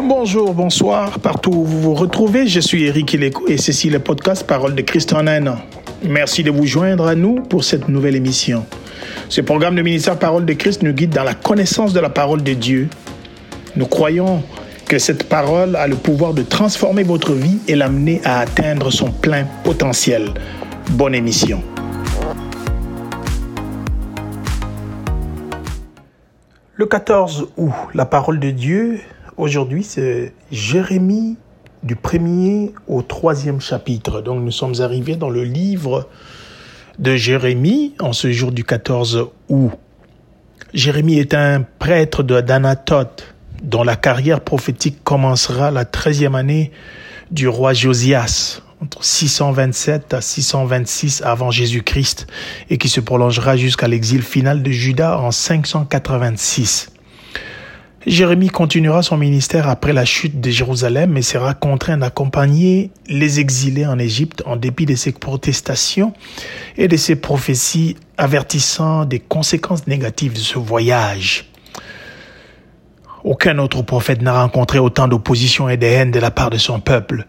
Bonjour, bonsoir, partout où vous vous retrouvez, je suis Eric et ceci est le podcast Parole de Christ en un an. Merci de vous joindre à nous pour cette nouvelle émission. Ce programme de ministère Parole de Christ nous guide dans la connaissance de la parole de Dieu. Nous croyons que cette parole a le pouvoir de transformer votre vie et l'amener à atteindre son plein potentiel. Bonne émission. Le 14 août, la parole de Dieu, aujourd'hui, c'est Jérémie du premier au troisième chapitre. Donc nous sommes arrivés dans le livre de Jérémie en ce jour du 14 août. Jérémie est un prêtre de d'Anatote dont la carrière prophétique commencera la treizième année du roi Josias, entre 627 à 626 avant Jésus-Christ, et qui se prolongera jusqu'à l'exil final de Juda en 586. Jérémie continuera son ministère après la chute de Jérusalem et sera contraint d'accompagner les exilés en Égypte en dépit de ses protestations et de ses prophéties avertissant des conséquences négatives de ce voyage. Aucun autre prophète n'a rencontré autant d'opposition et de haine de la part de son peuple.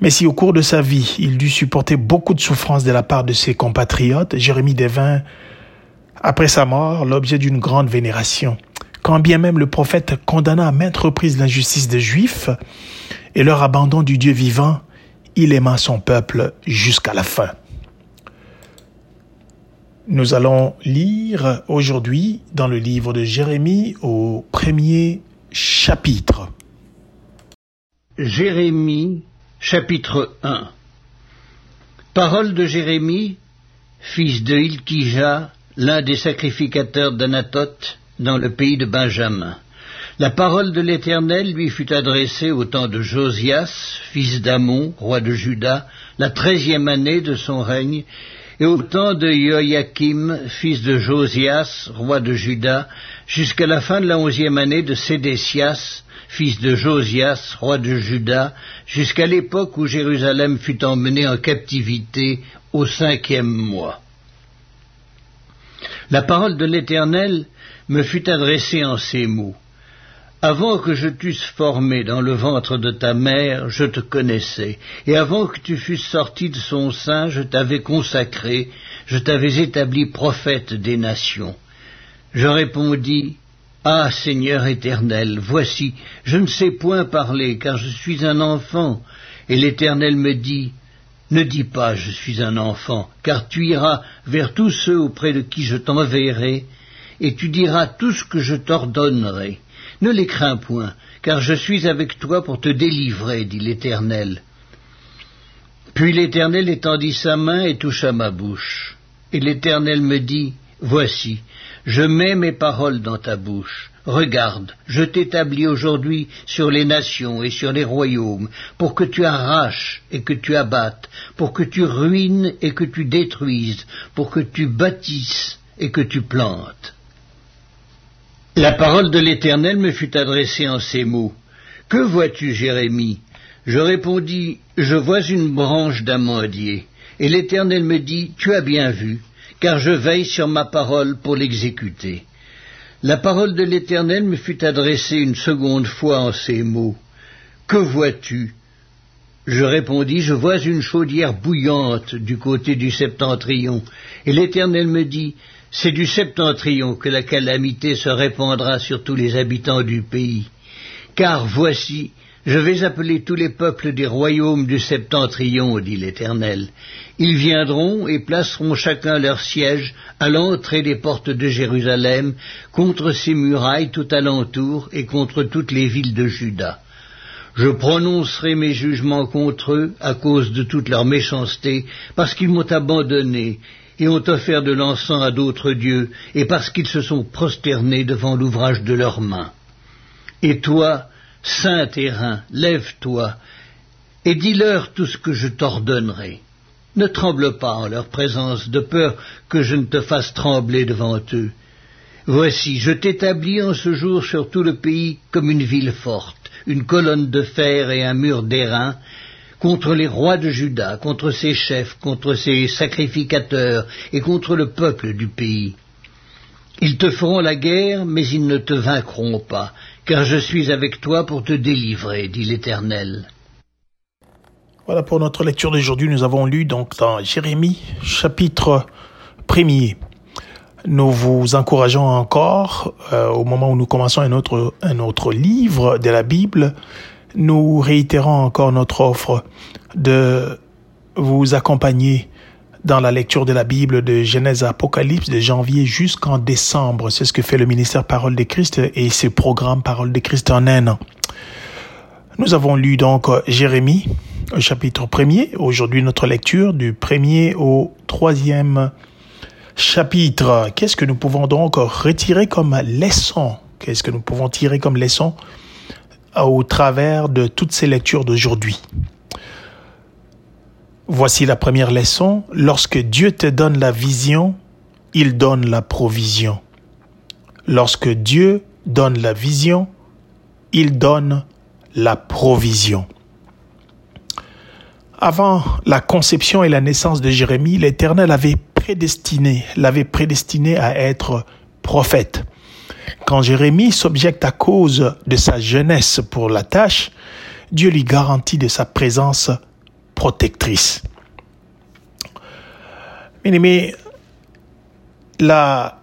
Mais si au cours de sa vie, il dut supporter beaucoup de souffrances de la part de ses compatriotes, Jérémie devint, après sa mort, l'objet d'une grande vénération. Quand bien même le prophète condamna à maintes reprises l'injustice des Juifs et leur abandon du Dieu vivant, il aima son peuple jusqu'à la fin. Nous allons lire aujourd'hui dans le livre de Jérémie au premier chapitre. Jérémie chapitre 1 Parole de Jérémie, fils de Hilkija, l'un des sacrificateurs d'Anatote dans le pays de Benjamin. La parole de l'Éternel lui fut adressée au temps de Josias, fils d'Amon, roi de Juda, la treizième année de son règne, et au temps de Joachim, fils de Josias, roi de Juda, jusqu'à la fin de la onzième année de Sédécias, fils de Josias, roi de Juda, jusqu'à l'époque où Jérusalem fut emmenée en captivité au cinquième mois. La parole de l'Éternel me fut adressée en ces mots. Avant que je t'eusse formé dans le ventre de ta mère, je te connaissais, et avant que tu fusses sorti de son sein, je t'avais consacré, je t'avais établi prophète des nations. Je répondis, Ah Seigneur éternel, voici, je ne sais point parler, car je suis un enfant. Et l'Éternel me dit, Ne dis pas, je suis un enfant, car tu iras vers tous ceux auprès de qui je t'enverrai, et tu diras tout ce que je t'ordonnerai. Ne les crains point, car je suis avec toi pour te délivrer, dit l'Éternel. Puis l'Éternel étendit sa main et toucha ma bouche. Et l'Éternel me dit, Voici, je mets mes paroles dans ta bouche. Regarde, je t'établis aujourd'hui sur les nations et sur les royaumes, pour que tu arraches et que tu abattes, pour que tu ruines et que tu détruises, pour que tu bâtisses et que tu plantes. La parole de l'Éternel me fut adressée en ces mots. Que vois-tu, Jérémie? Je répondis, Je vois une branche d'amandier. Et l'Éternel me dit, Tu as bien vu, car je veille sur ma parole pour l'exécuter. La parole de l'Éternel me fut adressée une seconde fois en ces mots. Que vois-tu? Je répondis, Je vois une chaudière bouillante du côté du septentrion. Et l'Éternel me dit, c'est du septentrion que la calamité se répandra sur tous les habitants du pays. Car voici, je vais appeler tous les peuples des royaumes du septentrion, dit l'Éternel. Ils viendront et placeront chacun leur siège à l'entrée des portes de Jérusalem, contre ses murailles tout alentour et contre toutes les villes de Juda. Je prononcerai mes jugements contre eux à cause de toute leur méchanceté, parce qu'ils m'ont abandonné et ont offert de l'encens à d'autres dieux, et parce qu'ils se sont prosternés devant l'ouvrage de leurs mains. Et toi, saint terrain, lève-toi, et dis-leur tout ce que je t'ordonnerai. Ne tremble pas en leur présence, de peur que je ne te fasse trembler devant eux. Voici, je t'établis en ce jour sur tout le pays comme une ville forte, une colonne de fer et un mur d'airain, contre les rois de Juda, contre ses chefs, contre ses sacrificateurs et contre le peuple du pays. Ils te feront la guerre, mais ils ne te vaincront pas, car je suis avec toi pour te délivrer, dit l'Éternel. Voilà pour notre lecture d'aujourd'hui. Nous avons lu donc dans Jérémie chapitre 1er. Nous vous encourageons encore, euh, au moment où nous commençons un autre, un autre livre de la Bible, nous réitérons encore notre offre de vous accompagner dans la lecture de la Bible de Genèse à Apocalypse de janvier jusqu'en décembre. C'est ce que fait le ministère Parole de Christ et ses programmes Parole de Christ en un. Nous avons lu donc Jérémie, chapitre premier. Aujourd'hui, notre lecture du premier au troisième chapitre. Qu'est-ce que nous pouvons donc retirer comme leçon? Qu'est-ce que nous pouvons tirer comme leçon au travers de toutes ces lectures d'aujourd'hui? Voici la première leçon. Lorsque Dieu te donne la vision, il donne la provision. Lorsque Dieu donne la vision, il donne la provision. Avant la conception et la naissance de Jérémie, l'Éternel avait prédestiné, l'avait prédestiné à être prophète. Quand Jérémie s'objecte à cause de sa jeunesse pour la tâche, Dieu lui garantit de sa présence protectrice. La,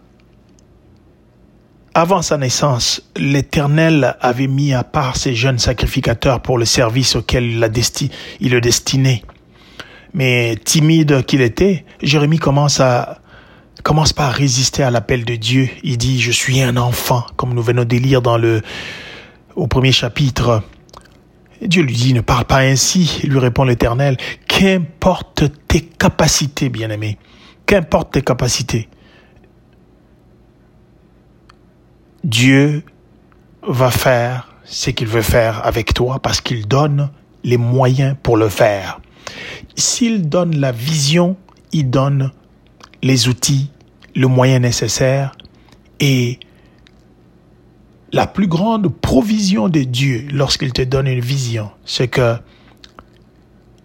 avant sa naissance, l'Éternel avait mis à part ces jeunes sacrificateurs pour le service auquel il, il le destinait. Mais timide qu'il était, Jérémie commence à commence pas à résister à l'appel de Dieu. Il dit je suis un enfant, comme nous venons de lire dans le au premier chapitre. Dieu lui dit, ne parle pas ainsi, lui répond l'Éternel, qu'importe tes capacités, bien-aimé, qu'importe tes capacités, Dieu va faire ce qu'il veut faire avec toi parce qu'il donne les moyens pour le faire. S'il donne la vision, il donne les outils, le moyen nécessaire et la plus grande provision de Dieu lorsqu'il te donne une vision, c'est que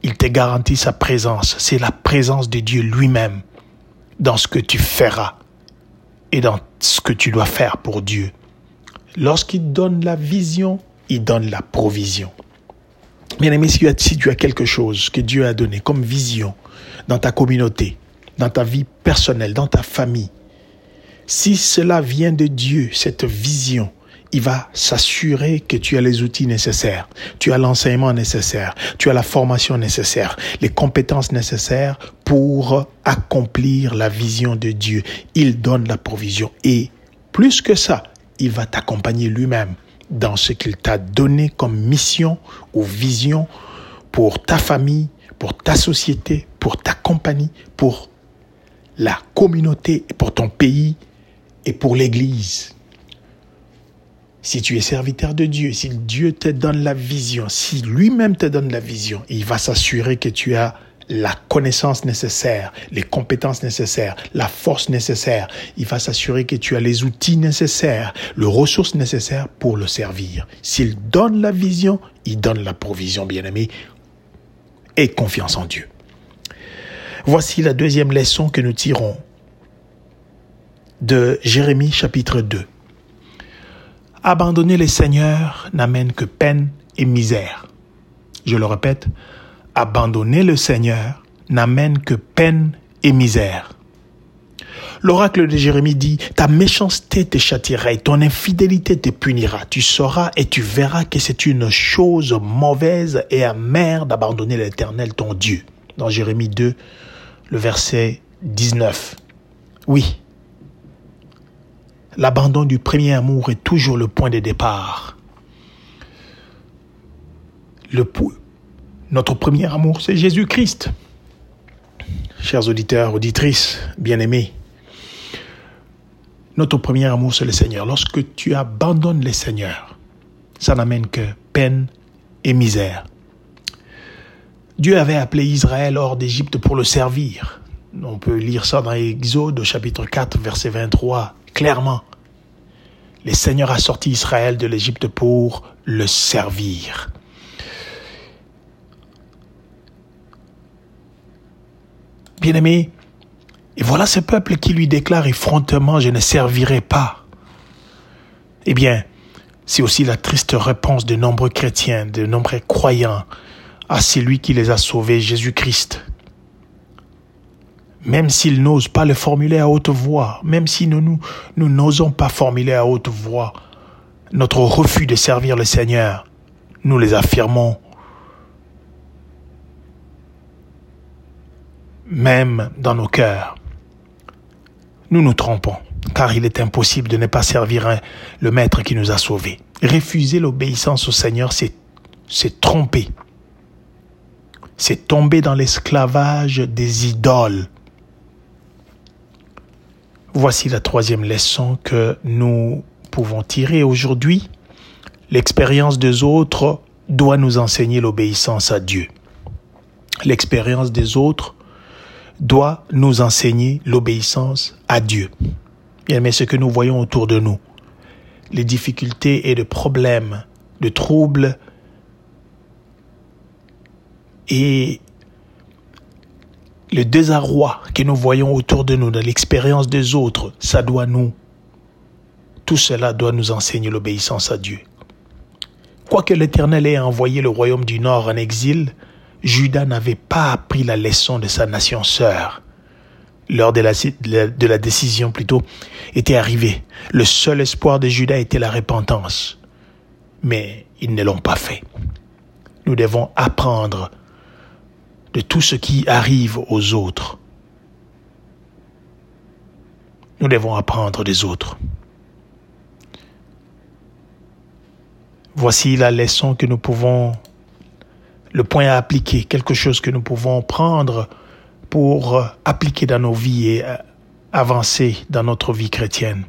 il te garantit sa présence. C'est la présence de Dieu lui-même dans ce que tu feras et dans ce que tu dois faire pour Dieu. Lorsqu'il donne la vision, il donne la provision. Bien aimé, si tu as quelque chose que Dieu a donné comme vision dans ta communauté, dans ta vie personnelle, dans ta famille, si cela vient de Dieu, cette vision, il va s'assurer que tu as les outils nécessaires, tu as l'enseignement nécessaire, tu as la formation nécessaire, les compétences nécessaires pour accomplir la vision de Dieu. Il donne la provision et plus que ça, il va t'accompagner lui-même dans ce qu'il t'a donné comme mission ou vision pour ta famille, pour ta société, pour ta compagnie, pour la communauté, pour ton pays et pour l'Église. Si tu es serviteur de Dieu, si Dieu te donne la vision, si lui-même te donne la vision, il va s'assurer que tu as la connaissance nécessaire, les compétences nécessaires, la force nécessaire. Il va s'assurer que tu as les outils nécessaires, les ressources nécessaires pour le servir. S'il donne la vision, il donne la provision, bien-aimé. Et confiance en Dieu. Voici la deuxième leçon que nous tirons de Jérémie chapitre 2. Abandonner les seigneurs n'amène que peine et misère. Je le répète, abandonner le Seigneur n'amène que peine et misère. L'oracle de Jérémie dit, ta méchanceté te châtiera et ton infidélité te punira. Tu sauras et tu verras que c'est une chose mauvaise et amère d'abandonner l'Éternel ton Dieu. Dans Jérémie 2, le verset 19. Oui, l'abandon du premier amour est toujours le point de départ. Notre premier amour, c'est Jésus-Christ. Chers auditeurs, auditrices, bien-aimés, notre premier amour, c'est le Seigneur. Lorsque tu abandonnes le Seigneur, ça n'amène que peine et misère. Dieu avait appelé Israël hors d'Égypte pour le servir. On peut lire ça dans Exode chapitre 4, verset 23, clairement. Le Seigneur a sorti Israël de l'Égypte pour le servir. Bien-aimé, et voilà ce peuple qui lui déclare effrontement, je ne servirai pas. Eh bien, C'est aussi la triste réponse de nombreux chrétiens, de nombreux croyants à celui qui les a sauvés, Jésus-Christ. Même s'ils n'osent pas le formuler à haute voix, même si nous, n'osons pas formuler à haute voix notre refus de servir le Seigneur, nous les affirmons. Même dans nos cœurs, nous nous trompons car il est impossible de ne pas servir le Maître qui nous a sauvés. Refuser l'obéissance au Seigneur, c'est, c'est tromper. C'est tomber dans l'esclavage des idoles. Voici la troisième leçon que nous pouvons tirer aujourd'hui. L'expérience des autres doit nous enseigner l'obéissance à Dieu. L'expérience des autres doit nous enseigner l'obéissance à Dieu. Mais ce que nous voyons autour de nous, les difficultés et les problèmes, de troubles et le désarroi que nous voyons autour de nous, dans l'expérience des autres, ça doit nous, tout cela doit nous enseigner l'obéissance à Dieu. Quoique l'Éternel ait envoyé le royaume du Nord en exil, Judas n'avait pas appris la leçon de sa nation sœur l'heure de la, de décision plutôt, était arrivée. Le seul espoir de Judas était la repentance. Mais ils ne l'ont pas fait. Nous devons apprendre de tout ce qui arrive aux autres. Nous devons apprendre des autres. Voici la leçon que nous pouvons, le point à appliquer, quelque chose que nous pouvons prendre pour appliquer dans nos vies et avancer dans notre vie chrétienne.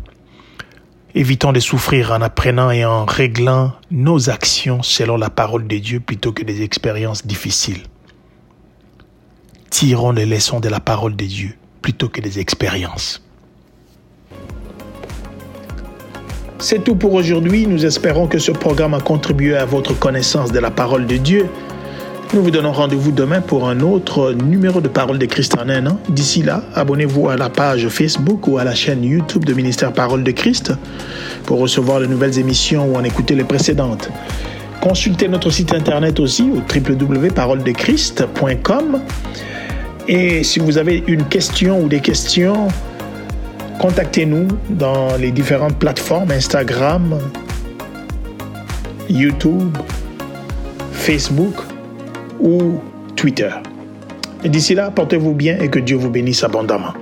Évitons de souffrir en apprenant et en réglant nos actions selon la parole de Dieu plutôt que des expériences difficiles. Tirons les leçons de la parole de Dieu plutôt que des expériences. C'est tout pour aujourd'hui. Nous espérons que ce programme a contribué à votre connaissance de la parole de Dieu nous vous donnons rendez-vous demain pour un autre numéro de Parole de Christ en un an. D'ici là, abonnez-vous à la page Facebook ou à la chaîne YouTube de Ministère Parole de Christ pour recevoir les nouvelles émissions ou en écouter les précédentes. Consultez notre site internet aussi au www.paroledechrist.com. Et si vous avez une question ou des questions, contactez-nous dans les différentes plateformes Instagram, YouTube, Facebook ou Twitter. Et d'ici là, portez-vous bien et que Dieu vous bénisse abondamment.